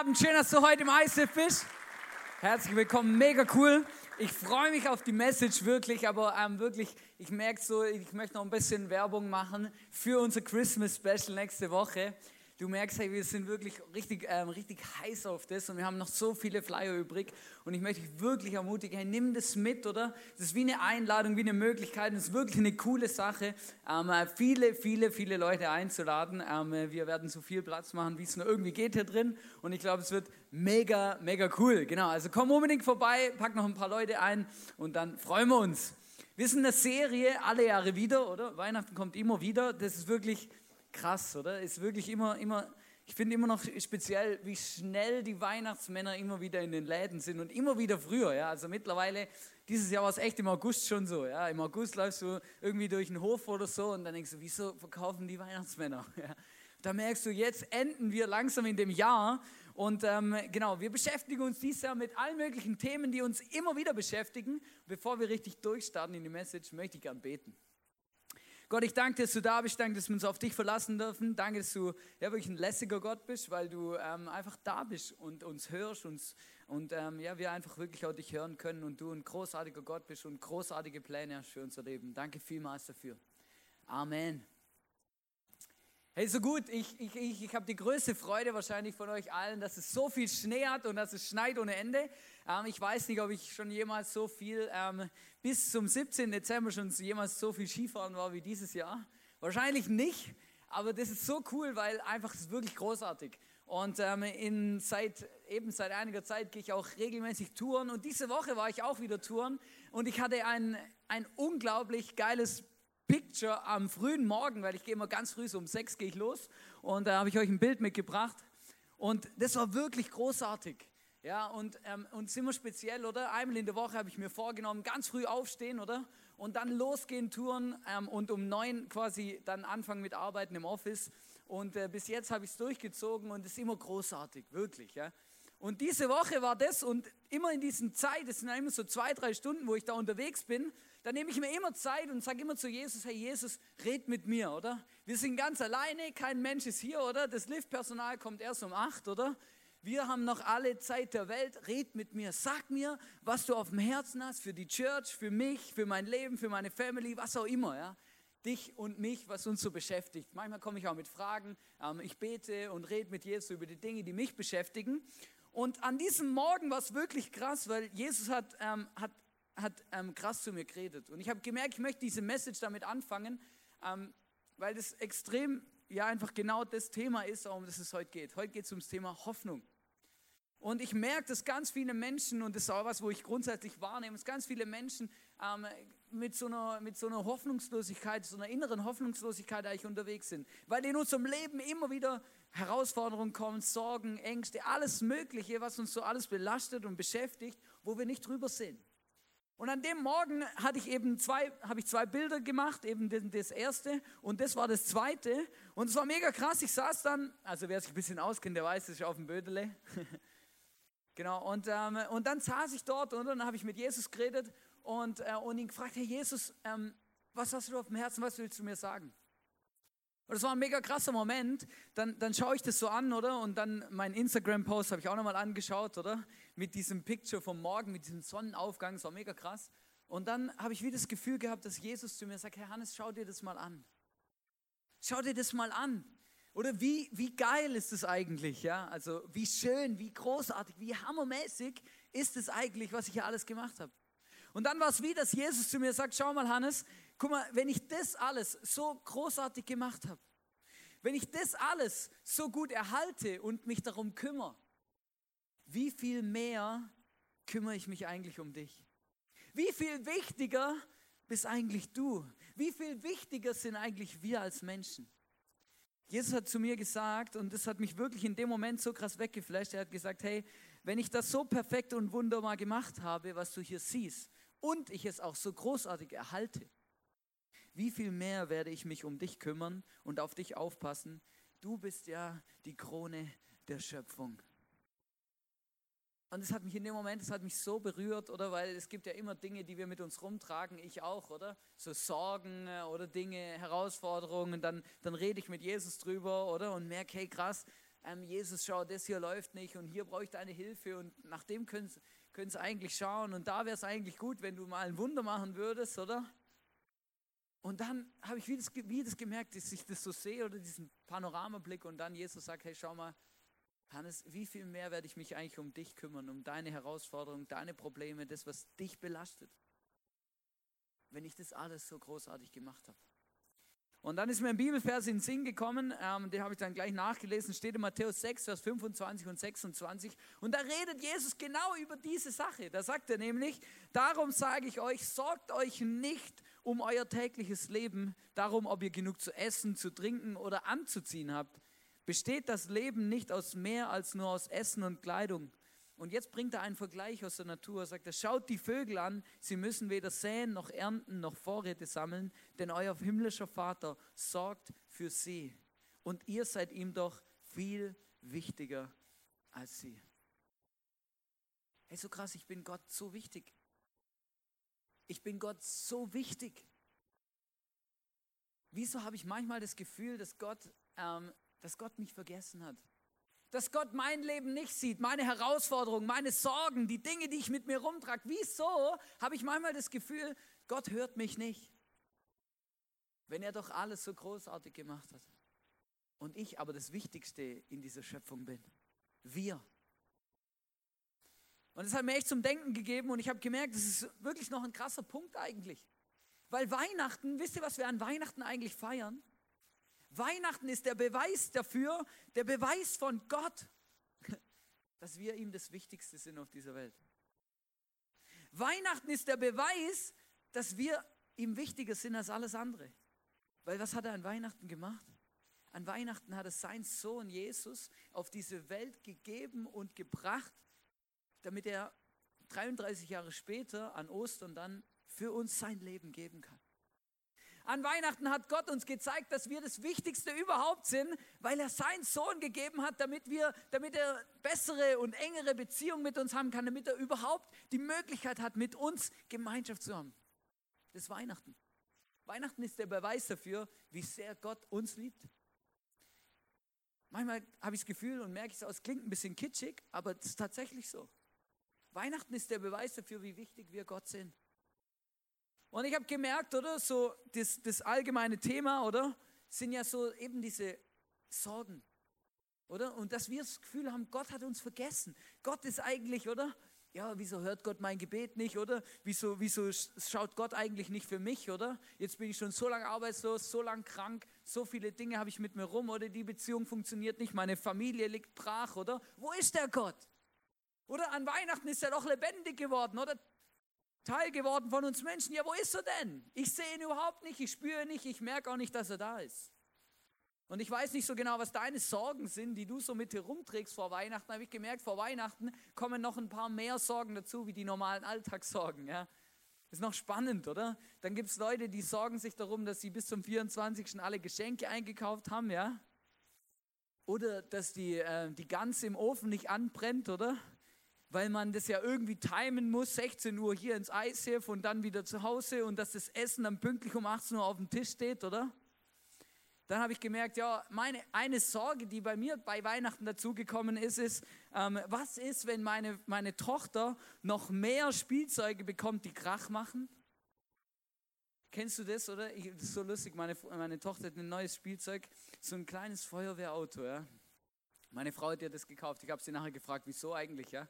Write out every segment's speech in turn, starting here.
Abend. Schön, dass du heute im ICF bist. Herzlich willkommen, mega cool. Ich freue mich auf die Message wirklich, aber ähm, wirklich, ich merke so, ich möchte noch ein bisschen Werbung machen für unser Christmas Special nächste Woche. Du merkst, hey, wir sind wirklich richtig, ähm, richtig heiß auf das und wir haben noch so viele Flyer übrig. Und ich möchte dich wirklich ermutigen, hey, nimm das mit, oder? Das ist wie eine Einladung, wie eine Möglichkeit. Das ist wirklich eine coole Sache, ähm, äh, viele, viele, viele Leute einzuladen. Ähm, äh, wir werden so viel Platz machen, wie es nur irgendwie geht hier drin. Und ich glaube, es wird mega, mega cool. Genau, also komm unbedingt vorbei, pack noch ein paar Leute ein und dann freuen wir uns. Wir sind eine Serie, alle Jahre wieder, oder? Weihnachten kommt immer wieder. Das ist wirklich krass, oder? Ist wirklich immer, immer, ich finde immer noch speziell, wie schnell die Weihnachtsmänner immer wieder in den Läden sind und immer wieder früher, ja. Also mittlerweile, dieses Jahr war es echt im August schon so, ja. Im August läufst du irgendwie durch den Hof oder so und dann denkst du, wieso verkaufen die Weihnachtsmänner? Ja. Da merkst du, jetzt enden wir langsam in dem Jahr und ähm, genau, wir beschäftigen uns dieses Jahr mit allen möglichen Themen, die uns immer wieder beschäftigen. Bevor wir richtig durchstarten in die Message, möchte ich gern beten. Gott, ich danke, dass du da bist, danke, dass wir uns auf dich verlassen dürfen. Danke, dass du ja, wirklich ein lässiger Gott bist, weil du ähm, einfach da bist und uns hörst uns, und ähm, ja, wir einfach wirklich auch dich hören können und du ein großartiger Gott bist und großartige Pläne hast für unser Leben. Danke vielmals dafür. Amen. Hey, so gut, ich, ich, ich, ich habe die größte Freude wahrscheinlich von euch allen, dass es so viel Schnee hat und dass es schneit ohne Ende. Ähm, ich weiß nicht, ob ich schon jemals so viel, ähm, bis zum 17. Dezember schon jemals so viel Skifahren war wie dieses Jahr. Wahrscheinlich nicht, aber das ist so cool, weil einfach es ist wirklich großartig. Und ähm, in, seit, eben seit einiger Zeit gehe ich auch regelmäßig touren und diese Woche war ich auch wieder touren und ich hatte ein, ein unglaublich geiles Picture am frühen Morgen, weil ich gehe immer ganz früh, so um sechs gehe ich los und da habe ich euch ein Bild mitgebracht und das war wirklich großartig. Ja, und, ähm, und sind wir speziell, oder? Einmal in der Woche habe ich mir vorgenommen, ganz früh aufstehen, oder? Und dann losgehen, touren ähm, und um neun quasi dann anfangen mit Arbeiten im Office. Und äh, bis jetzt habe ich es durchgezogen und es ist immer großartig, wirklich, ja. Und diese Woche war das und immer in diesen Zeit, es sind immer so zwei, drei Stunden, wo ich da unterwegs bin, da nehme ich mir immer Zeit und sage immer zu Jesus, hey Jesus, red mit mir, oder? Wir sind ganz alleine, kein Mensch ist hier, oder? Das Liftpersonal kommt erst um acht, oder? Wir haben noch alle Zeit der Welt. Red mit mir. Sag mir, was du auf dem Herzen hast für die Church, für mich, für mein Leben, für meine Family, was auch immer. Ja? Dich und mich, was uns so beschäftigt. Manchmal komme ich auch mit Fragen. Ähm, ich bete und rede mit Jesus über die Dinge, die mich beschäftigen. Und an diesem Morgen war es wirklich krass, weil Jesus hat, ähm, hat, hat ähm, krass zu mir geredet. Und ich habe gemerkt, ich möchte diese Message damit anfangen, ähm, weil das extrem ja einfach genau das Thema ist, um das es heute geht. Heute geht es ums Thema Hoffnung. Und ich merke, dass ganz viele Menschen, und das ist auch was, wo ich grundsätzlich wahrnehme, dass ganz viele Menschen ähm, mit, so einer, mit so einer Hoffnungslosigkeit, so einer inneren Hoffnungslosigkeit eigentlich unterwegs sind. Weil in unserem Leben immer wieder Herausforderungen kommen, Sorgen, Ängste, alles Mögliche, was uns so alles belastet und beschäftigt, wo wir nicht drüber sind. Und an dem Morgen hatte ich eben zwei, habe ich zwei Bilder gemacht, eben das erste und das war das zweite. Und es war mega krass. Ich saß dann, also wer sich ein bisschen auskennt, der weiß, das ist auf dem Bödele. genau, und, ähm, und dann saß ich dort und dann habe ich mit Jesus geredet und, äh, und ihn gefragt, hey Jesus, ähm, was hast du auf dem Herzen, was willst du mir sagen? Und das war ein mega krasser Moment. Dann, dann schaue ich das so an, oder? Und dann mein Instagram-Post habe ich auch nochmal angeschaut, oder? Mit diesem Picture vom Morgen, mit diesem Sonnenaufgang, das war mega krass. Und dann habe ich wieder das Gefühl gehabt, dass Jesus zu mir sagt, Herr Hannes, schau dir das mal an. Schau dir das mal an. Oder wie, wie geil ist es eigentlich, ja? Also wie schön, wie großartig, wie hammermäßig ist es eigentlich, was ich hier alles gemacht habe. Und dann war es wie, dass Jesus zu mir sagt, schau mal Hannes, guck mal, wenn ich das alles so großartig gemacht habe, wenn ich das alles so gut erhalte und mich darum kümmere, wie viel mehr kümmere ich mich eigentlich um dich? Wie viel wichtiger bist eigentlich du? Wie viel wichtiger sind eigentlich wir als Menschen? Jesus hat zu mir gesagt, und das hat mich wirklich in dem Moment so krass weggeflasht, er hat gesagt, hey, wenn ich das so perfekt und wunderbar gemacht habe, was du hier siehst, und ich es auch so großartig erhalte, wie viel mehr werde ich mich um dich kümmern und auf dich aufpassen? Du bist ja die Krone der Schöpfung. Und es hat mich in dem Moment, es hat mich so berührt, oder? Weil es gibt ja immer Dinge, die wir mit uns rumtragen, ich auch, oder? So Sorgen äh, oder Dinge, Herausforderungen, dann, dann rede ich mit Jesus drüber, oder? Und merke, hey krass, ähm, Jesus, schau, das hier läuft nicht und hier brauche ich deine Hilfe und nach dem können Sie eigentlich schauen und da wäre es eigentlich gut, wenn du mal ein Wunder machen würdest, oder? Und dann habe ich wieder das, wie das gemerkt, dass ich das so sehe oder diesen Panoramablick und dann Jesus sagt, hey, schau mal, Hannes, wie viel mehr werde ich mich eigentlich um dich kümmern, um deine Herausforderungen, deine Probleme, das, was dich belastet, wenn ich das alles so großartig gemacht habe. Und dann ist mir ein Bibelvers in den Sinn gekommen, ähm, den habe ich dann gleich nachgelesen, steht in Matthäus 6, Vers 25 und 26. Und da redet Jesus genau über diese Sache. Da sagt er nämlich, darum sage ich euch, sorgt euch nicht um euer tägliches Leben, darum, ob ihr genug zu essen, zu trinken oder anzuziehen habt. Besteht das Leben nicht aus mehr als nur aus Essen und Kleidung? Und jetzt bringt er einen Vergleich aus der Natur. Er sagt er, schaut die Vögel an, sie müssen weder säen noch ernten noch Vorräte sammeln, denn euer himmlischer Vater sorgt für sie. Und ihr seid ihm doch viel wichtiger als sie. Hey, so krass, ich bin Gott so wichtig. Ich bin Gott so wichtig. Wieso habe ich manchmal das Gefühl, dass Gott ähm, dass Gott mich vergessen hat. Dass Gott mein Leben nicht sieht, meine Herausforderungen, meine Sorgen, die Dinge, die ich mit mir rumtrage. Wieso habe ich manchmal das Gefühl, Gott hört mich nicht? Wenn er doch alles so großartig gemacht hat. Und ich aber das Wichtigste in dieser Schöpfung bin. Wir. Und das hat mir echt zum Denken gegeben und ich habe gemerkt, das ist wirklich noch ein krasser Punkt eigentlich. Weil Weihnachten, wisst ihr, was wir an Weihnachten eigentlich feiern? Weihnachten ist der Beweis dafür, der Beweis von Gott, dass wir ihm das Wichtigste sind auf dieser Welt. Weihnachten ist der Beweis, dass wir ihm wichtiger sind als alles andere. Weil was hat er an Weihnachten gemacht? An Weihnachten hat er seinen Sohn Jesus auf diese Welt gegeben und gebracht, damit er 33 Jahre später an Ostern dann für uns sein Leben geben kann. An Weihnachten hat Gott uns gezeigt, dass wir das Wichtigste überhaupt sind, weil er seinen Sohn gegeben hat, damit wir, damit er bessere und engere Beziehungen mit uns haben kann, damit er überhaupt die Möglichkeit hat, mit uns Gemeinschaft zu haben. Das ist Weihnachten. Weihnachten ist der Beweis dafür, wie sehr Gott uns liebt. Manchmal habe ich das Gefühl und merke ich es, es klingt ein bisschen kitschig, aber es ist tatsächlich so. Weihnachten ist der Beweis dafür, wie wichtig wir Gott sind. Und ich habe gemerkt, oder, so das, das allgemeine Thema, oder, sind ja so eben diese Sorgen, oder? Und dass wir das Gefühl haben, Gott hat uns vergessen. Gott ist eigentlich, oder? Ja, wieso hört Gott mein Gebet nicht, oder? Wieso, wieso schaut Gott eigentlich nicht für mich, oder? Jetzt bin ich schon so lange arbeitslos, so lange krank, so viele Dinge habe ich mit mir rum, oder? Die Beziehung funktioniert nicht, meine Familie liegt brach, oder? Wo ist der Gott? Oder an Weihnachten ist er doch lebendig geworden, oder? Teil geworden von uns Menschen. Ja, wo ist er denn? Ich sehe ihn überhaupt nicht, ich spüre ihn nicht, ich merke auch nicht, dass er da ist. Und ich weiß nicht so genau, was deine Sorgen sind, die du so mit dir rumträgst vor Weihnachten. Habe ich gemerkt, vor Weihnachten kommen noch ein paar mehr Sorgen dazu, wie die normalen Alltagssorgen. Ja? Ist noch spannend, oder? Dann gibt es Leute, die sorgen sich darum, dass sie bis zum 24. alle Geschenke eingekauft haben, ja? Oder dass die, äh, die Gans im Ofen nicht anbrennt, oder? Weil man das ja irgendwie timen muss, 16 Uhr hier ins ICF und dann wieder zu Hause und dass das Essen dann pünktlich um 18 Uhr auf dem Tisch steht, oder? Dann habe ich gemerkt, ja, meine, eine Sorge, die bei mir bei Weihnachten dazugekommen ist, ist, ähm, was ist, wenn meine, meine Tochter noch mehr Spielzeuge bekommt, die Krach machen? Kennst du das, oder? Ich, das ist so lustig, meine, meine Tochter hat ein neues Spielzeug, so ein kleines Feuerwehrauto, ja. Meine Frau hat ihr das gekauft. Ich habe sie nachher gefragt, wieso eigentlich, ja.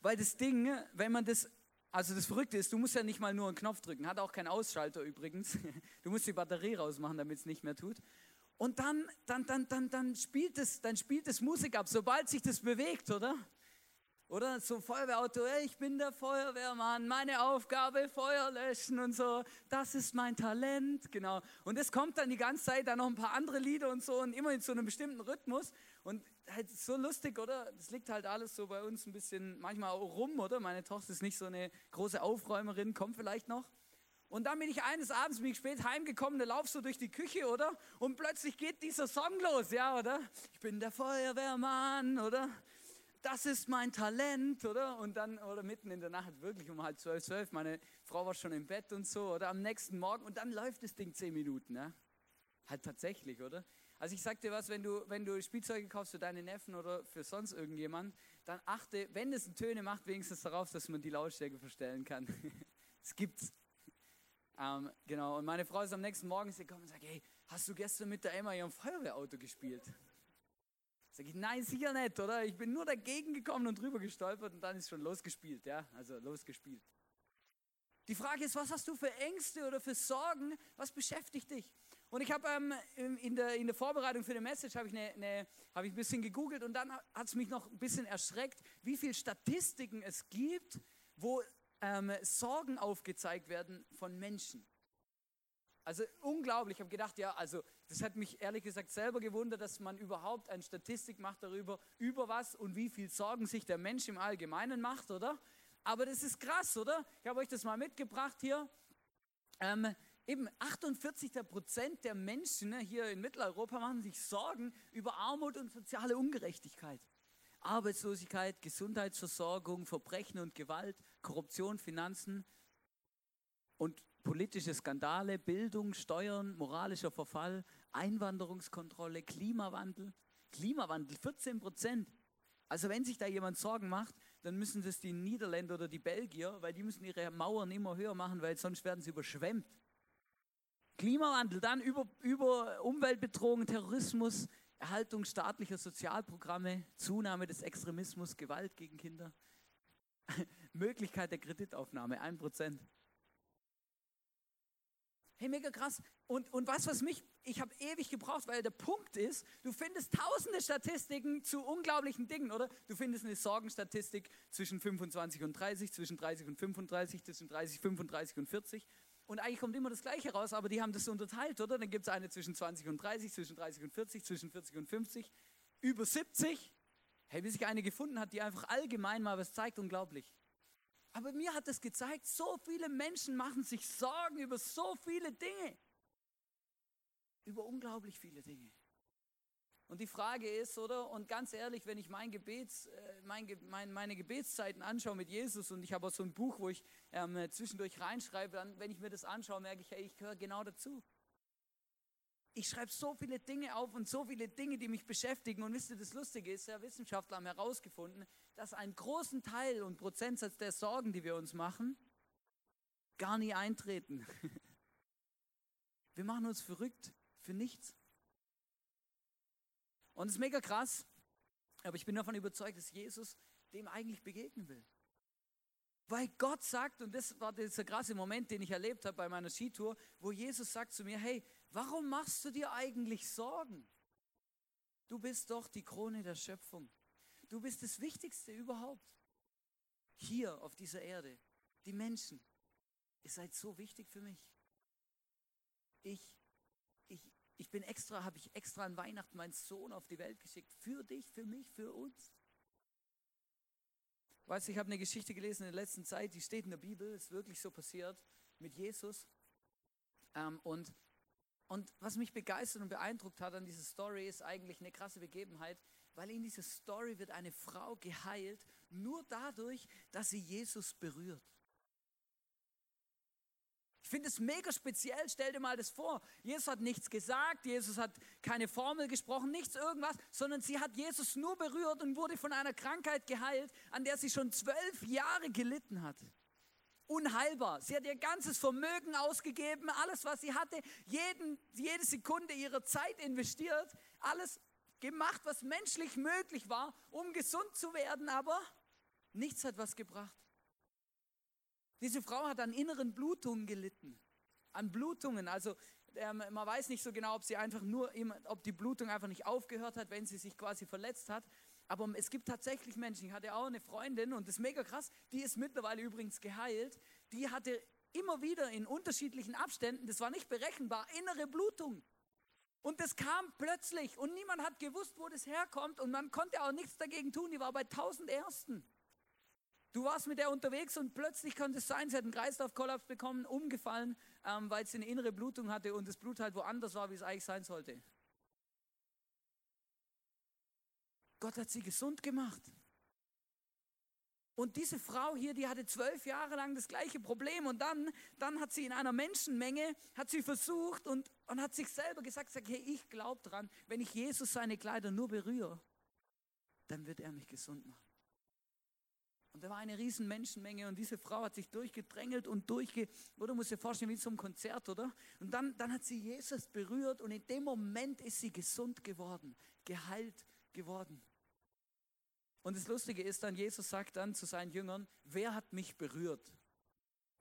Weil das Ding, wenn man das, also das Verrückte ist, du musst ja nicht mal nur einen Knopf drücken, hat auch keinen Ausschalter übrigens. Du musst die Batterie rausmachen, damit es nicht mehr tut. Und dann, dann, dann, dann, dann, spielt es, dann spielt es Musik ab, sobald sich das bewegt, oder? Oder so Feuerwehrauto, hey, ich bin der Feuerwehrmann, meine Aufgabe Feuer löschen und so, das ist mein Talent, genau. Und es kommt dann die ganze Zeit, dann noch ein paar andere Lieder und so und immer in so einem bestimmten Rhythmus. Und halt so lustig, oder? Das liegt halt alles so bei uns ein bisschen manchmal auch rum, oder? Meine Tochter ist nicht so eine große Aufräumerin, kommt vielleicht noch. Und dann bin ich eines Abends, bin ich spät heimgekommen, da laufst du durch die Küche, oder? Und plötzlich geht dieser Song los, ja, oder? Ich bin der Feuerwehrmann, oder? Das ist mein Talent, oder? Und dann, oder mitten in der Nacht, wirklich um halb zwölf, zwölf, meine Frau war schon im Bett und so, oder? Am nächsten Morgen, und dann läuft das Ding zehn Minuten, ja? Halt tatsächlich, oder? Also ich sag dir was, wenn du, wenn du Spielzeuge kaufst für deine Neffen oder für sonst irgendjemand, dann achte, wenn es Töne macht, wenigstens darauf, dass man die Lautstärke verstellen kann. Es gibt's. Ähm, genau, und meine Frau ist am nächsten Morgen gekommen und sagt, hey, hast du gestern mit der Emma ihrem Feuerwehrauto gespielt? Sag ich, nein, sicher nicht, oder? Ich bin nur dagegen gekommen und drüber gestolpert und dann ist schon losgespielt, ja? Also losgespielt. Die Frage ist, was hast du für Ängste oder für Sorgen? Was beschäftigt dich? Und ich habe ähm, in, der, in der Vorbereitung für die Message habe ich, eine, eine, hab ich ein bisschen gegoogelt und dann hat es mich noch ein bisschen erschreckt, wie viele Statistiken es gibt, wo ähm, Sorgen aufgezeigt werden von Menschen. Also unglaublich. Ich habe gedacht, ja, also das hat mich ehrlich gesagt selber gewundert, dass man überhaupt eine Statistik macht darüber, über was und wie viel Sorgen sich der Mensch im Allgemeinen macht, oder? Aber das ist krass, oder? Ich habe euch das mal mitgebracht hier. Ähm, eben 48 Prozent der Menschen ne, hier in Mitteleuropa machen sich Sorgen über Armut und soziale Ungerechtigkeit. Arbeitslosigkeit, Gesundheitsversorgung, Verbrechen und Gewalt, Korruption, Finanzen und politische Skandale, Bildung, Steuern, moralischer Verfall, Einwanderungskontrolle, Klimawandel. Klimawandel 14 Prozent. Also wenn sich da jemand Sorgen macht, dann müssen das die Niederländer oder die Belgier, weil die müssen ihre Mauern immer höher machen, weil sonst werden sie überschwemmt. Klimawandel, dann über, über Umweltbedrohung, Terrorismus, Erhaltung staatlicher Sozialprogramme, Zunahme des Extremismus, Gewalt gegen Kinder, Möglichkeit der Kreditaufnahme, 1%. Hey, mega krass. Und, und was, was mich, ich habe ewig gebraucht, weil der Punkt ist, du findest tausende Statistiken zu unglaublichen Dingen, oder? Du findest eine Sorgenstatistik zwischen 25 und 30, zwischen 30 und 35, zwischen 30, 35 und 40. Und eigentlich kommt immer das Gleiche raus, aber die haben das unterteilt, oder? Dann gibt es eine zwischen 20 und 30, zwischen 30 und 40, zwischen 40 und 50, über 70. Hey, bis sich eine gefunden hat, die einfach allgemein mal was zeigt, unglaublich. Aber mir hat es gezeigt, so viele Menschen machen sich Sorgen über so viele Dinge. Über unglaublich viele Dinge. Und die Frage ist, oder? Und ganz ehrlich, wenn ich mein Gebets, äh, mein, mein, meine Gebetszeiten anschaue mit Jesus und ich habe auch so ein Buch, wo ich ähm, zwischendurch reinschreibe, dann, wenn ich mir das anschaue, merke ich, hey, ich gehöre genau dazu. Ich schreibe so viele Dinge auf und so viele Dinge, die mich beschäftigen. Und wisst ihr, das Lustige ist, ja, Wissenschaftler haben herausgefunden, dass einen großen Teil und Prozentsatz der Sorgen, die wir uns machen, gar nie eintreten. Wir machen uns verrückt für nichts. Und es ist mega krass, aber ich bin davon überzeugt, dass Jesus dem eigentlich begegnen will. Weil Gott sagt, und das war dieser krasse Moment, den ich erlebt habe bei meiner Skitour, wo Jesus sagt zu mir, hey, warum machst du dir eigentlich Sorgen? Du bist doch die Krone der Schöpfung. Du bist das Wichtigste überhaupt. Hier auf dieser Erde. Die Menschen. Ihr seid so wichtig für mich. Ich ich bin extra, habe ich extra an Weihnachten meinen Sohn auf die Welt geschickt. Für dich, für mich, für uns. Weißt du, ich habe eine Geschichte gelesen in der letzten Zeit, die steht in der Bibel, ist wirklich so passiert mit Jesus. Ähm, und, und was mich begeistert und beeindruckt hat an dieser Story, ist eigentlich eine krasse Begebenheit, weil in dieser Story wird eine Frau geheilt, nur dadurch, dass sie Jesus berührt. Ich finde es mega speziell. Stell dir mal das vor. Jesus hat nichts gesagt, Jesus hat keine Formel gesprochen, nichts irgendwas, sondern sie hat Jesus nur berührt und wurde von einer Krankheit geheilt, an der sie schon zwölf Jahre gelitten hat. Unheilbar. Sie hat ihr ganzes Vermögen ausgegeben, alles, was sie hatte, jeden, jede Sekunde ihrer Zeit investiert, alles gemacht, was menschlich möglich war, um gesund zu werden, aber nichts hat was gebracht. Diese Frau hat an inneren Blutungen gelitten. An Blutungen, also ähm, man weiß nicht so genau, ob sie einfach nur, ob die Blutung einfach nicht aufgehört hat, wenn sie sich quasi verletzt hat. Aber es gibt tatsächlich Menschen, ich hatte auch eine Freundin und das ist mega krass, die ist mittlerweile übrigens geheilt, die hatte immer wieder in unterschiedlichen Abständen, das war nicht berechenbar, innere Blutung. Und das kam plötzlich und niemand hat gewusst, wo das herkommt und man konnte auch nichts dagegen tun. Die war bei tausend Ersten. Du warst mit der unterwegs und plötzlich konnte es sein, sie hat einen Kreislaufkollaps bekommen, umgefallen, ähm, weil sie eine innere Blutung hatte und das Blut halt woanders war, wie es eigentlich sein sollte. Gott hat sie gesund gemacht. Und diese Frau hier, die hatte zwölf Jahre lang das gleiche Problem und dann, dann hat sie in einer Menschenmenge, hat sie versucht und, und hat sich selber gesagt, sagt, hey, ich glaube dran, wenn ich Jesus seine Kleider nur berühre, dann wird er mich gesund machen. Und da war eine riesen Menschenmenge und diese Frau hat sich durchgedrängelt und durchge... Oder muss dir vorstellen, wie zum Konzert, oder? Und dann, dann hat sie Jesus berührt und in dem Moment ist sie gesund geworden, geheilt geworden. Und das Lustige ist dann, Jesus sagt dann zu seinen Jüngern, wer hat mich berührt?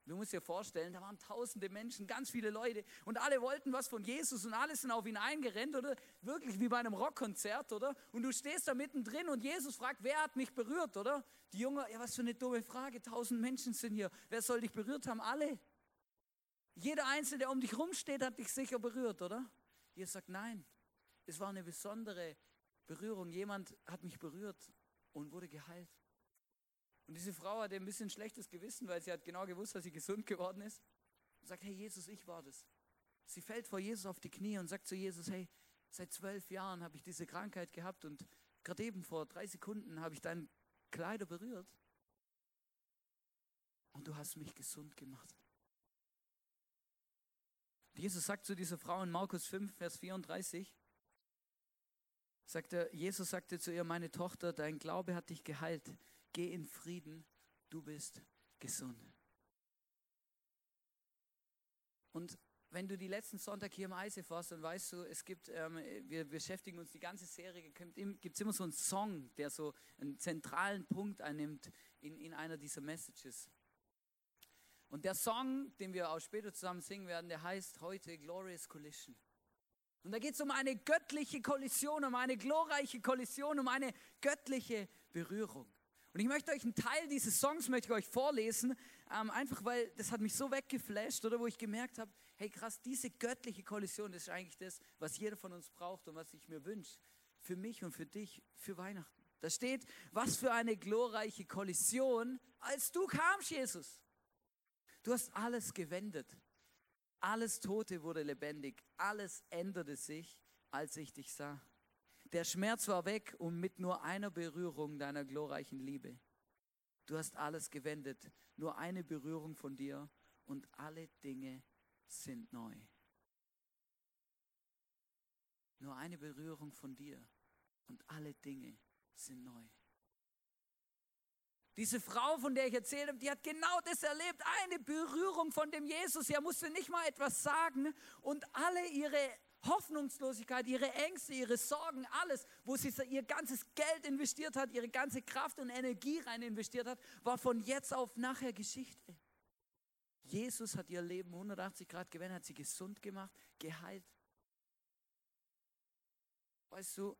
Du musst dir vorstellen, da waren tausende Menschen, ganz viele Leute und alle wollten was von Jesus und alle sind auf ihn eingerennt, oder? Wirklich wie bei einem Rockkonzert, oder? Und du stehst da mittendrin und Jesus fragt, wer hat mich berührt, oder? Die Jünger, ja, was für eine dumme Frage, tausend Menschen sind hier. Wer soll dich berührt haben? Alle. Jeder Einzelne, der um dich rumsteht, hat dich sicher berührt, oder? Jesus sagt, nein, es war eine besondere Berührung. Jemand hat mich berührt und wurde geheilt. Und diese Frau hatte ein bisschen schlechtes Gewissen, weil sie hat genau gewusst, dass sie gesund geworden ist. Und sagt, hey Jesus, ich war das. Sie fällt vor Jesus auf die Knie und sagt zu Jesus, hey, seit zwölf Jahren habe ich diese Krankheit gehabt und gerade eben vor drei Sekunden habe ich deine Kleider berührt. Und du hast mich gesund gemacht. Jesus sagt zu dieser Frau in Markus 5, Vers 34, sagt er, Jesus sagte zu ihr, meine Tochter, dein Glaube hat dich geheilt. Geh in Frieden, du bist gesund. Und wenn du die letzten Sonntag hier im ICF warst, dann weißt du, es gibt, ähm, wir beschäftigen uns die ganze Serie, gibt es immer so einen Song, der so einen zentralen Punkt einnimmt in, in einer dieser Messages. Und der Song, den wir auch später zusammen singen werden, der heißt heute Glorious Collision. Und da geht es um eine göttliche Kollision, um eine glorreiche Kollision, um eine göttliche Berührung. Und ich möchte euch einen Teil dieses Songs möchte ich euch vorlesen, ähm, einfach weil das hat mich so weggeflasht, oder wo ich gemerkt habe, hey krass, diese göttliche Kollision, das ist eigentlich das, was jeder von uns braucht und was ich mir wünsche, für mich und für dich, für Weihnachten. Da steht, was für eine glorreiche Kollision, als du kamst, Jesus. Du hast alles gewendet. Alles Tote wurde lebendig, alles änderte sich, als ich dich sah. Der Schmerz war weg und mit nur einer Berührung deiner glorreichen Liebe. Du hast alles gewendet, nur eine Berührung von dir und alle Dinge sind neu. Nur eine Berührung von dir und alle Dinge sind neu. Diese Frau, von der ich erzählt habe, die hat genau das erlebt. Eine Berührung von dem Jesus. Er musste nicht mal etwas sagen und alle ihre Hoffnungslosigkeit, ihre Ängste, ihre Sorgen, alles, wo sie ihr ganzes Geld investiert hat, ihre ganze Kraft und Energie rein investiert hat, war von jetzt auf nachher Geschichte. Jesus hat ihr Leben 180 Grad gewendet, hat sie gesund gemacht, geheilt. Weißt du,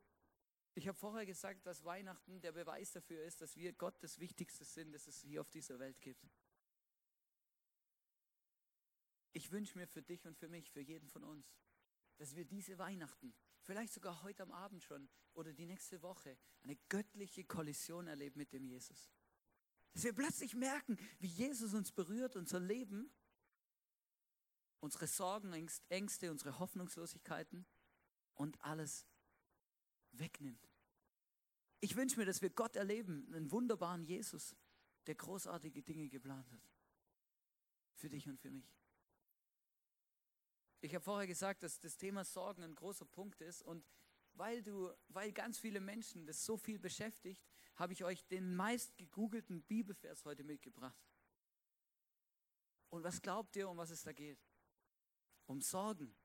ich habe vorher gesagt, dass Weihnachten der Beweis dafür ist, dass wir Gott das Wichtigste sind, das es hier auf dieser Welt gibt. Ich wünsche mir für dich und für mich, für jeden von uns, dass wir diese Weihnachten, vielleicht sogar heute am Abend schon oder die nächste Woche, eine göttliche Kollision erleben mit dem Jesus. Dass wir plötzlich merken, wie Jesus uns berührt, unser Leben, unsere Sorgen, Ängste, unsere Hoffnungslosigkeiten und alles wegnimmt. Ich wünsche mir, dass wir Gott erleben, einen wunderbaren Jesus, der großartige Dinge geplant hat. Für dich und für mich. Ich habe vorher gesagt, dass das Thema Sorgen ein großer Punkt ist und weil du, weil ganz viele Menschen das so viel beschäftigt, habe ich euch den meist gegoogelten Bibelvers heute mitgebracht. Und was glaubt ihr, um was es da geht? Um Sorgen.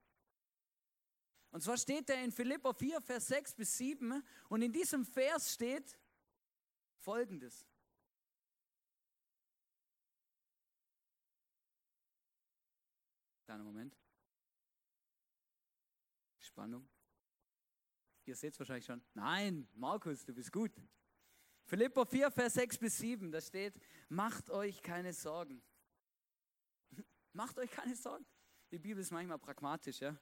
Und zwar steht er in Philippa 4, Vers 6 bis 7 und in diesem Vers steht folgendes. Kleiner Moment. Spannung. Ihr seht es wahrscheinlich schon. Nein, Markus, du bist gut. Philippa 4, Vers 6 bis 7, da steht, macht euch keine Sorgen. macht euch keine Sorgen. Die Bibel ist manchmal pragmatisch, ja.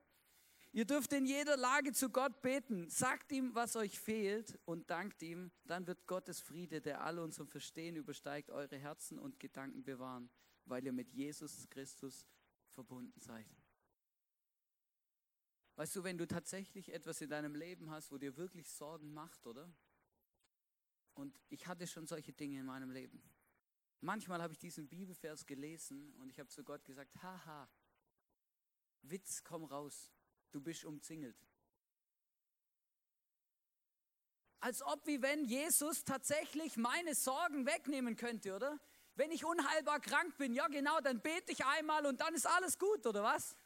Ihr dürft in jeder Lage zu Gott beten. Sagt ihm, was euch fehlt und dankt ihm. Dann wird Gottes Friede, der alle unserem Verstehen übersteigt, eure Herzen und Gedanken bewahren, weil ihr mit Jesus Christus verbunden seid. Weißt du, wenn du tatsächlich etwas in deinem Leben hast, wo dir wirklich Sorgen macht, oder? Und ich hatte schon solche Dinge in meinem Leben. Manchmal habe ich diesen Bibelvers gelesen und ich habe zu Gott gesagt, haha, Witz, komm raus du bist umzingelt. Als ob wie wenn Jesus tatsächlich meine Sorgen wegnehmen könnte, oder? Wenn ich unheilbar krank bin, ja genau, dann bete ich einmal und dann ist alles gut, oder was?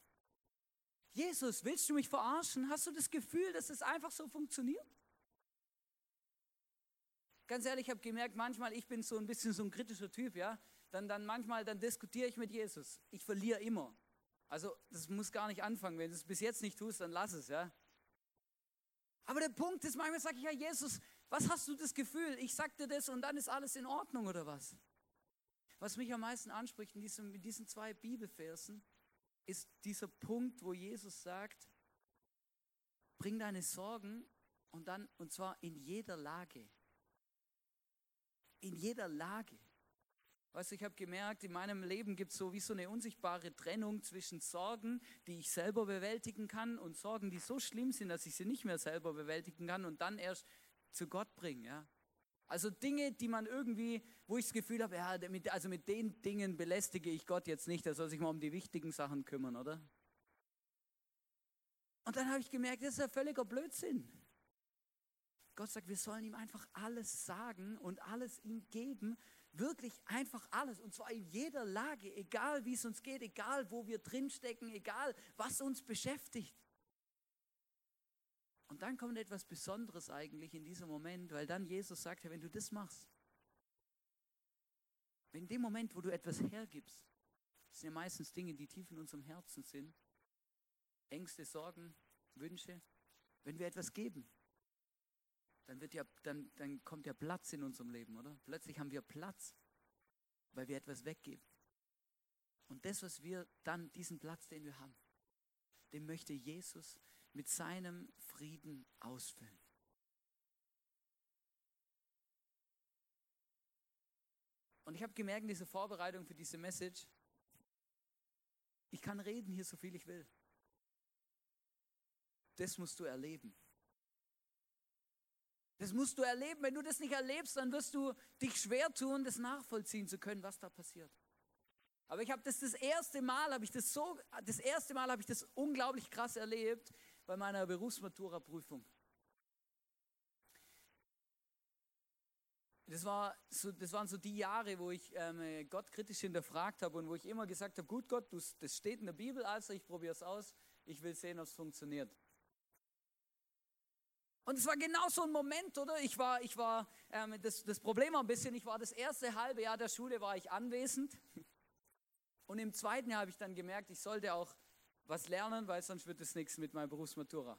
Jesus, willst du mich verarschen? Hast du das Gefühl, dass es einfach so funktioniert? Ganz ehrlich, ich habe gemerkt, manchmal, ich bin so ein bisschen so ein kritischer Typ, ja. Dann, dann manchmal, dann diskutiere ich mit Jesus. Ich verliere immer. Also das muss gar nicht anfangen. Wenn du es bis jetzt nicht tust, dann lass es, ja. Aber der Punkt ist, manchmal sage ich ja, Jesus, was hast du das Gefühl? Ich sag dir das und dann ist alles in Ordnung oder was? Was mich am meisten anspricht in, diesem, in diesen zwei Bibelversen, ist dieser Punkt, wo Jesus sagt, bring deine Sorgen und dann, und zwar in jeder Lage. In jeder Lage. Weißt du, ich habe gemerkt, in meinem Leben gibt es so wie so eine unsichtbare Trennung zwischen Sorgen, die ich selber bewältigen kann und Sorgen, die so schlimm sind, dass ich sie nicht mehr selber bewältigen kann und dann erst zu Gott bringen. Ja? Also Dinge, die man irgendwie, wo ich das Gefühl habe, ja, mit, also mit den Dingen belästige ich Gott jetzt nicht, er soll sich mal um die wichtigen Sachen kümmern, oder? Und dann habe ich gemerkt, das ist ja völliger Blödsinn. Gott sagt, wir sollen ihm einfach alles sagen und alles ihm geben, wirklich einfach alles. Und zwar in jeder Lage, egal wie es uns geht, egal wo wir drinstecken, egal was uns beschäftigt. Und dann kommt etwas Besonderes eigentlich in diesem Moment, weil dann Jesus sagt, wenn du das machst, wenn in dem Moment, wo du etwas hergibst, das sind ja meistens Dinge, die tief in unserem Herzen sind, Ängste, Sorgen, Wünsche, wenn wir etwas geben, dann, wird ja, dann, dann kommt ja Platz in unserem Leben, oder? Plötzlich haben wir Platz, weil wir etwas weggeben. Und das, was wir dann, diesen Platz, den wir haben, den möchte Jesus mit seinem Frieden ausfüllen. Und ich habe gemerkt in dieser Vorbereitung für diese Message, ich kann reden hier so viel ich will. Das musst du erleben. Das musst du erleben. Wenn du das nicht erlebst, dann wirst du dich schwer tun, das nachvollziehen zu können, was da passiert. Aber ich habe das das erste Mal, habe ich das so, das erste Mal habe ich das unglaublich krass erlebt bei meiner Berufsmatura-Prüfung. Das, war so, das waren so die Jahre, wo ich ähm, Gott kritisch hinterfragt habe und wo ich immer gesagt habe, gut Gott, das steht in der Bibel, also ich probiere es aus, ich will sehen, ob es funktioniert. Und es war genau so ein Moment, oder? Ich war, ich war, ähm, das, das Problem war ein bisschen, ich war das erste halbe Jahr der Schule war ich anwesend. Und im zweiten Jahr habe ich dann gemerkt, ich sollte auch was lernen, weil sonst wird es nichts mit meiner Berufsmatura.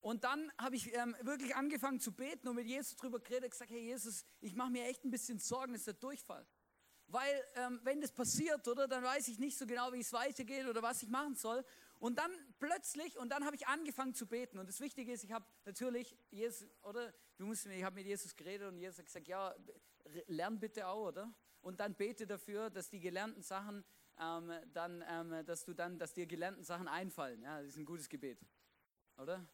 Und dann habe ich ähm, wirklich angefangen zu beten und mit Jesus drüber geredet, gesagt, hey Jesus, ich mache mir echt ein bisschen Sorgen, das ist der Durchfall. Weil ähm, wenn das passiert, oder, dann weiß ich nicht so genau, wie es weitergeht oder was ich machen soll. Und dann plötzlich, und dann habe ich angefangen zu beten. Und das Wichtige ist, ich habe natürlich Jesus, oder? Du musst, ich habe mit Jesus geredet und Jesus hat gesagt, ja, lern bitte auch, oder? Und dann bete dafür, dass die gelernten Sachen, ähm, dann, ähm, dass du dann, dass dir gelernten Sachen einfallen. Ja, das ist ein gutes Gebet, oder?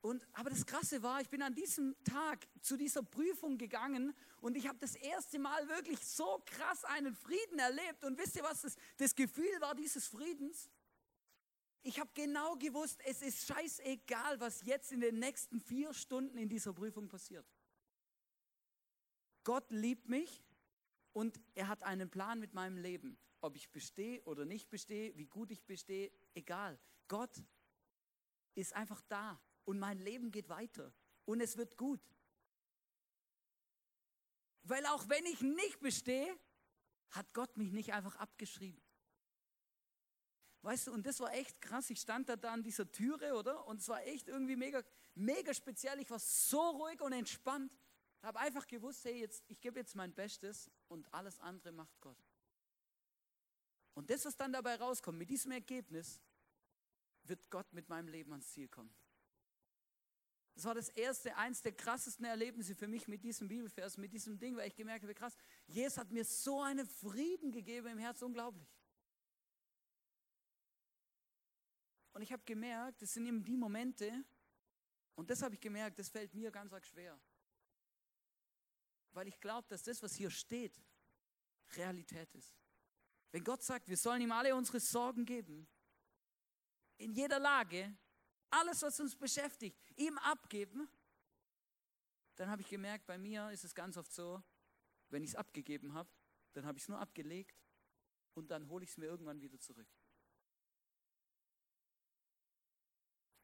Und, aber das Krasse war, ich bin an diesem Tag zu dieser Prüfung gegangen und ich habe das erste Mal wirklich so krass einen Frieden erlebt. Und wisst ihr, was das, das Gefühl war dieses Friedens? Ich habe genau gewusst, es ist scheißegal, was jetzt in den nächsten vier Stunden in dieser Prüfung passiert. Gott liebt mich und er hat einen Plan mit meinem Leben. Ob ich bestehe oder nicht bestehe, wie gut ich bestehe, egal. Gott ist einfach da und mein Leben geht weiter und es wird gut. Weil auch wenn ich nicht bestehe, hat Gott mich nicht einfach abgeschrieben. Weißt du, und das war echt krass. Ich stand da, da an dieser Türe, oder? Und es war echt irgendwie mega, mega speziell. Ich war so ruhig und entspannt. Habe einfach gewusst, hey, jetzt, ich gebe jetzt mein Bestes und alles andere macht Gott. Und das, was dann dabei rauskommt, mit diesem Ergebnis, wird Gott mit meinem Leben ans Ziel kommen. Das war das erste, eins der krassesten Erlebnisse für mich mit diesem Bibelvers, mit diesem Ding, weil ich gemerkt habe, krass, Jesus hat mir so einen Frieden gegeben im Herzen, unglaublich. Und ich habe gemerkt, das sind eben die Momente, und das habe ich gemerkt, das fällt mir ganz arg schwer. Weil ich glaube, dass das, was hier steht, Realität ist. Wenn Gott sagt, wir sollen ihm alle unsere Sorgen geben, in jeder Lage, alles, was uns beschäftigt, ihm abgeben, dann habe ich gemerkt, bei mir ist es ganz oft so, wenn ich es abgegeben habe, dann habe ich es nur abgelegt und dann hole ich es mir irgendwann wieder zurück.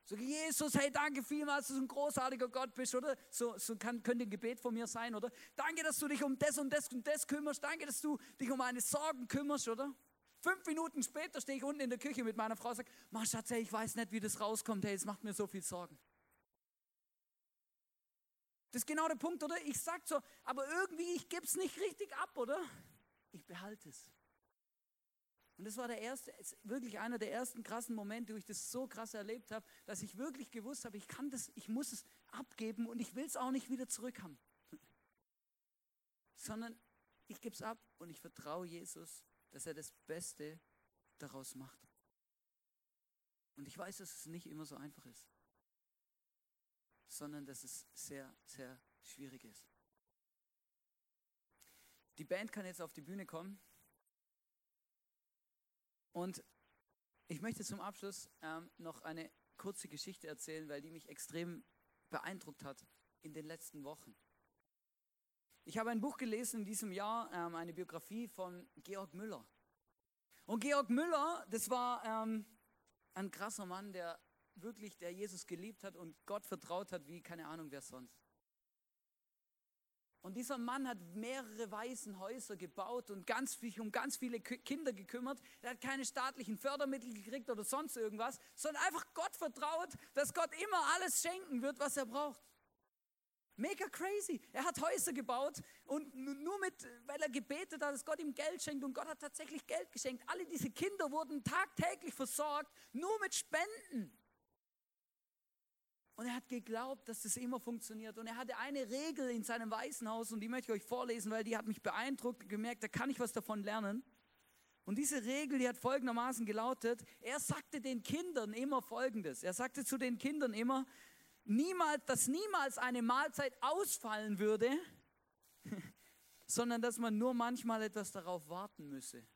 So, Jesus, hey, danke vielmals, dass du ein großartiger Gott bist, oder? So, so kann, könnte ein Gebet von mir sein, oder? Danke, dass du dich um das und das und das kümmerst. Danke, dass du dich um meine Sorgen kümmerst, oder? Fünf Minuten später stehe ich unten in der Küche mit meiner Frau und sage, Mann, Schatz, hey, ich weiß nicht, wie das rauskommt. Hey, es macht mir so viel Sorgen. Das ist genau der Punkt, oder? Ich sage so, aber irgendwie, ich gebe es nicht richtig ab, oder? Ich behalte es. Und das war der erste, wirklich einer der ersten krassen Momente, wo ich das so krass erlebt habe, dass ich wirklich gewusst habe, ich kann das, ich muss es abgeben und ich will es auch nicht wieder zurückhaben. Sondern ich gebe es ab und ich vertraue Jesus dass er das Beste daraus macht. Und ich weiß, dass es nicht immer so einfach ist, sondern dass es sehr, sehr schwierig ist. Die Band kann jetzt auf die Bühne kommen. Und ich möchte zum Abschluss ähm, noch eine kurze Geschichte erzählen, weil die mich extrem beeindruckt hat in den letzten Wochen. Ich habe ein Buch gelesen in diesem Jahr, ähm, eine Biografie von Georg Müller. Und Georg Müller, das war ähm, ein krasser Mann, der wirklich, der Jesus geliebt hat und Gott vertraut hat, wie keine Ahnung wer sonst. Und dieser Mann hat mehrere Waisenhäuser gebaut und ganz, um ganz viele Kinder gekümmert. Er hat keine staatlichen Fördermittel gekriegt oder sonst irgendwas, sondern einfach Gott vertraut, dass Gott immer alles schenken wird, was er braucht. Mega crazy. Er hat Häuser gebaut und nur mit, weil er gebetet hat, dass Gott ihm Geld schenkt und Gott hat tatsächlich Geld geschenkt. Alle diese Kinder wurden tagtäglich versorgt, nur mit Spenden. Und er hat geglaubt, dass das immer funktioniert. Und er hatte eine Regel in seinem Waisenhaus und die möchte ich euch vorlesen, weil die hat mich beeindruckt, gemerkt, da kann ich was davon lernen. Und diese Regel, die hat folgendermaßen gelautet, er sagte den Kindern immer Folgendes. Er sagte zu den Kindern immer, niemals, dass niemals eine Mahlzeit ausfallen würde, sondern dass man nur manchmal etwas darauf warten müsse.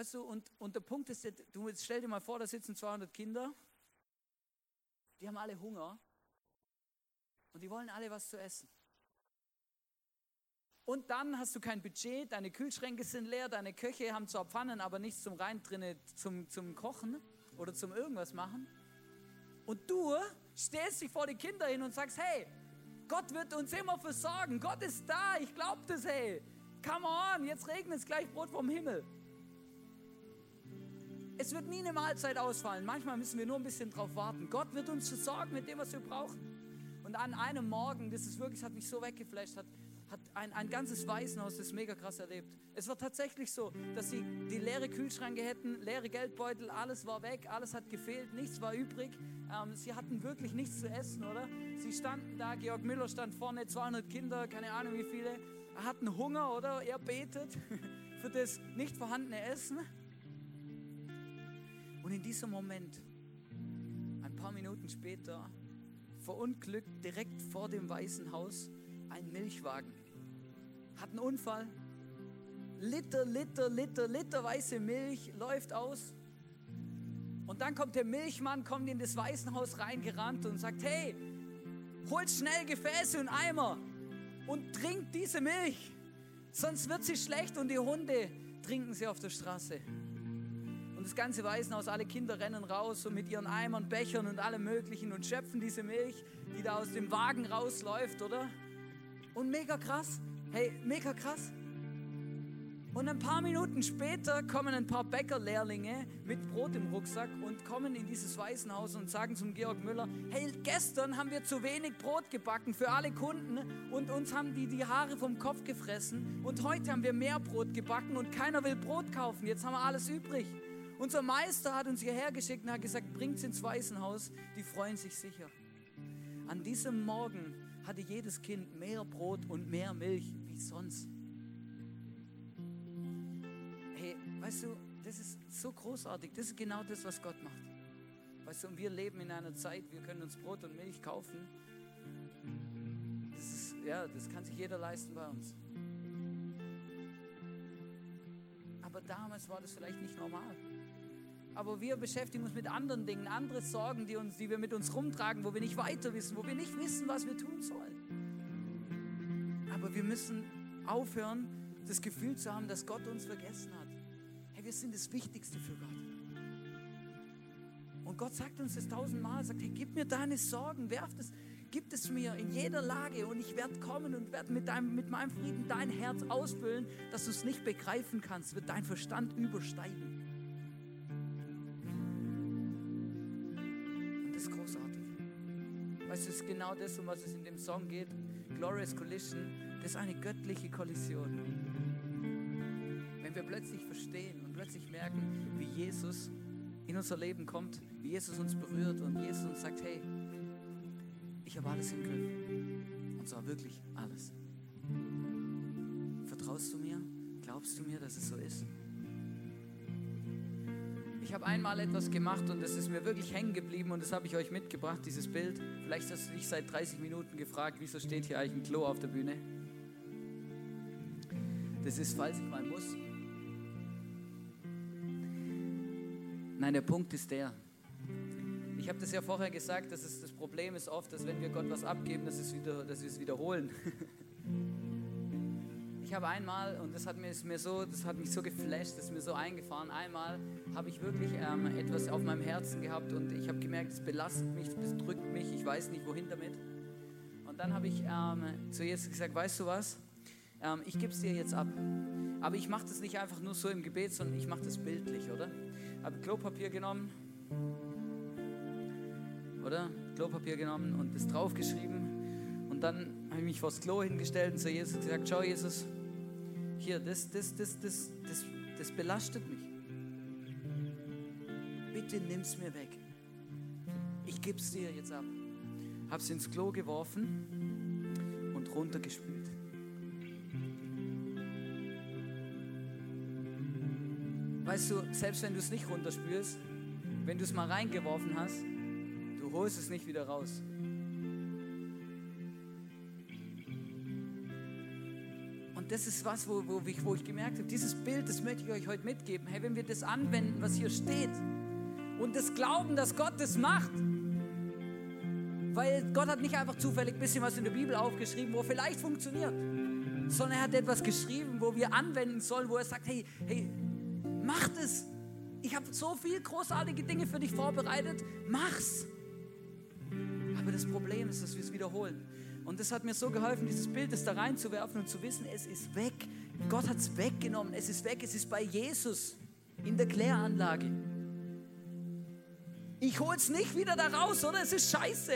Weißt du, und, und der Punkt ist, du stell dir mal vor, da sitzen 200 Kinder, die haben alle Hunger und die wollen alle was zu essen. Und dann hast du kein Budget, deine Kühlschränke sind leer, deine Köche haben zwar Pfannen, aber nichts zum Rein drinne zum, zum Kochen oder zum irgendwas machen. Und du stellst dich vor die Kinder hin und sagst, hey, Gott wird uns immer versorgen. Gott ist da, ich glaube das, hey. Come on, jetzt regnet es gleich Brot vom Himmel. Es wird nie eine Mahlzeit ausfallen. Manchmal müssen wir nur ein bisschen drauf warten. Gott wird uns versorgen mit dem, was wir brauchen. Und an einem Morgen, das ist wirklich, hat mich so weggeflasht, hat hat ein, ein ganzes Waisenhaus das mega krass erlebt. Es war tatsächlich so, dass sie die leere Kühlschränke hätten, leere Geldbeutel, alles war weg, alles hat gefehlt, nichts war übrig. Ähm, sie hatten wirklich nichts zu essen, oder? Sie standen da, Georg Müller stand vorne, 200 Kinder, keine Ahnung wie viele, hatten Hunger, oder? Er betet für das nicht vorhandene Essen. Und in diesem Moment, ein paar Minuten später, verunglückt direkt vor dem Weißen Haus ein Milchwagen hat einen Unfall. Liter, Liter, Liter, Liter weiße Milch läuft aus. Und dann kommt der Milchmann, kommt in das Waisenhaus reingerannt und sagt, hey, holt schnell Gefäße und Eimer und trinkt diese Milch. Sonst wird sie schlecht und die Hunde trinken sie auf der Straße. Und das ganze Waisenhaus, alle Kinder rennen raus und mit ihren Eimern, Bechern und allem Möglichen und schöpfen diese Milch, die da aus dem Wagen rausläuft, oder? Und mega krass, Hey, mega krass. Und ein paar Minuten später kommen ein paar Bäckerlehrlinge mit Brot im Rucksack und kommen in dieses Waisenhaus und sagen zum Georg Müller, hey, gestern haben wir zu wenig Brot gebacken für alle Kunden und uns haben die die Haare vom Kopf gefressen und heute haben wir mehr Brot gebacken und keiner will Brot kaufen, jetzt haben wir alles übrig. Unser Meister hat uns hierher geschickt und hat gesagt, bringt es ins Waisenhaus, die freuen sich sicher. An diesem Morgen hatte jedes Kind mehr Brot und mehr Milch wie sonst. Weißt du, das ist so großartig. Das ist genau das, was Gott macht. Weißt du, und wir leben in einer Zeit, wir können uns Brot und Milch kaufen. Das ist, ja, das kann sich jeder leisten bei uns. Aber damals war das vielleicht nicht normal. Aber wir beschäftigen uns mit anderen Dingen, andere Sorgen, die, uns, die wir mit uns rumtragen, wo wir nicht weiter wissen, wo wir nicht wissen, was wir tun sollen. Aber wir müssen aufhören, das Gefühl zu haben, dass Gott uns vergessen hat. Hey, wir sind das Wichtigste für Gott. Und Gott sagt uns das tausendmal, sagt, hey, gib mir deine Sorgen, werf das, gib es mir in jeder Lage und ich werde kommen und werde mit, mit meinem Frieden dein Herz ausfüllen, dass du es nicht begreifen kannst, wird dein Verstand übersteigen. Genau das, um was es in dem Song geht. Glorious Collision, das ist eine göttliche Kollision. Wenn wir plötzlich verstehen plötzlich merken, wie Jesus in unser Leben kommt, wie Jesus uns berührt und Jesus uns sagt, hey, ich habe alles im Griff. Und zwar wirklich alles. Vertraust du mir? Glaubst du mir, dass es so ist? Ich habe einmal etwas gemacht und das ist mir wirklich hängen geblieben und das habe ich euch mitgebracht, dieses Bild. Vielleicht hast du dich seit 30 Minuten gefragt, wieso steht hier eigentlich ein Klo auf der Bühne? Das ist, falls ich mal muss. Nein, der Punkt ist der. Ich habe das ja vorher gesagt, dass es das Problem ist oft, dass wenn wir Gott was abgeben, dass, es wieder, dass wir es wiederholen. ich habe einmal, und das hat, mir, mir so, das hat mich so geflasht, das ist mir so eingefahren, einmal habe ich wirklich ähm, etwas auf meinem Herzen gehabt und ich habe gemerkt, es belastet mich, es drückt mich, ich weiß nicht wohin damit. Und dann habe ich ähm, zu Jesus gesagt, weißt du was, ähm, ich gebe es dir jetzt ab. Aber ich mache das nicht einfach nur so im Gebet, sondern ich mache das bildlich, oder? habe Klopapier genommen, oder? Klopapier genommen und das draufgeschrieben. Und dann habe ich mich vors Klo hingestellt und zu Jesus gesagt: Schau, Jesus, hier, das, das, das, das, das, das belastet mich. Bitte nimm es mir weg. Ich gebe es dir jetzt ab. Habe es ins Klo geworfen und runtergespült. Weißt du, selbst wenn du es nicht runterspürst, wenn du es mal reingeworfen hast, du holst es nicht wieder raus. Das ist was, wo, wo, ich, wo ich gemerkt habe, dieses Bild, das möchte ich euch heute mitgeben. Hey, wenn wir das anwenden, was hier steht, und das glauben, dass Gott das macht, weil Gott hat nicht einfach zufällig ein bisschen was in der Bibel aufgeschrieben, wo vielleicht funktioniert, sondern er hat etwas geschrieben, wo wir anwenden sollen, wo er sagt, hey, hey, Mach es. Ich habe so viele großartige Dinge für dich vorbereitet. Mach's. Aber das Problem ist, dass wir es wiederholen. Und das hat mir so geholfen, dieses Bild da reinzuwerfen und zu wissen, es ist weg. Gott hat es weggenommen. Es ist weg. Es ist bei Jesus in der Kläranlage. Ich hole es nicht wieder da raus, oder? Es ist scheiße.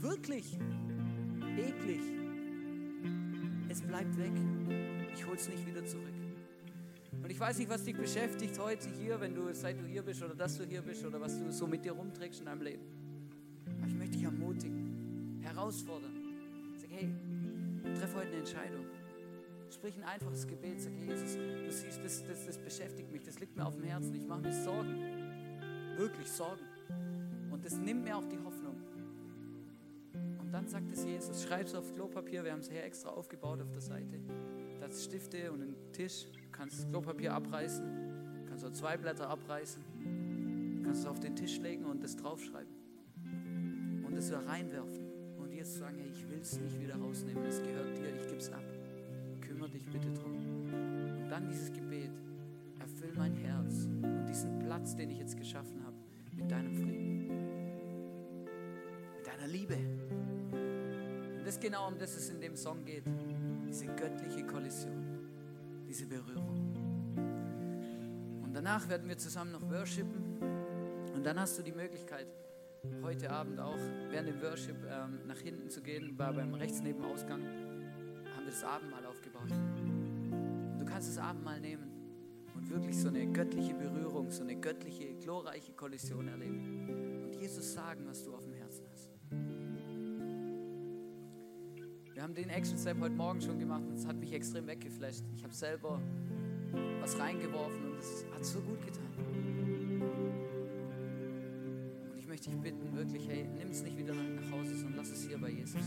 Wirklich. Eklig. Es bleibt weg ich hole es nicht wieder zurück. Und ich weiß nicht, was dich beschäftigt heute hier, wenn du, seit du hier bist oder dass du hier bist oder was du so mit dir rumträgst in deinem Leben. Aber ich möchte dich ermutigen, herausfordern. Sag, hey, treff heute eine Entscheidung. Sprich ein einfaches Gebet. Sag, Jesus, du siehst, das, das, das beschäftigt mich, das liegt mir auf dem Herzen. Ich mache mir Sorgen. Wirklich Sorgen. Und das nimmt mir auch die Hoffnung. Und dann sagt es Jesus, schreib es auf Klopapier, wir haben es hier extra aufgebaut auf der Seite da hat Stifte und einen Tisch. Du kannst das Klopapier abreißen, du kannst auch zwei Blätter abreißen, du kannst es auf den Tisch legen und das draufschreiben. Und es da reinwerfen. Und jetzt sagen, hey, ich will es nicht wieder rausnehmen, es gehört dir, ich gebe es ab. Kümmere dich bitte drum. Und dann dieses Gebet, erfüll mein Herz und diesen Platz, den ich jetzt geschaffen habe, mit deinem Frieden, mit deiner Liebe. Und das genau um das es in dem Song geht. diese göttliche Kollision, diese Berührung. Und danach werden wir zusammen noch worshipen und dann hast du die Möglichkeit, heute Abend auch während dem Worship ähm, nach hinten zu gehen, war beim rechts neben Ausgang, haben wir das Abendmahl aufgebaut. Du kannst das Abendmahl nehmen und wirklich so eine göttliche Berührung, so eine göttliche, glorreiche Kollision erleben. Und Jesus sagen, was du auf dem Herzen hast. Wir haben den Action Step heute Morgen schon gemacht und es hat mich extrem weggeflasht. Ich habe selber was reingeworfen und es hat so gut getan. Möchte dich bitten, wirklich, hey, nimm es nicht wieder nach Hause, sondern lass es hier bei Jesus.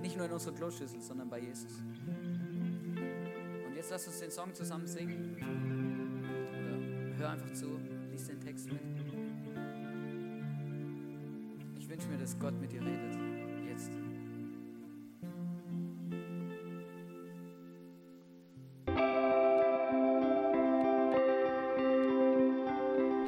Nicht nur in unserer Kloschüssel, sondern bei Jesus. Und jetzt lass uns den Song zusammen singen. Oder hör einfach zu, lies den Text mit. Ich wünsche mir, dass Gott mit dir redet.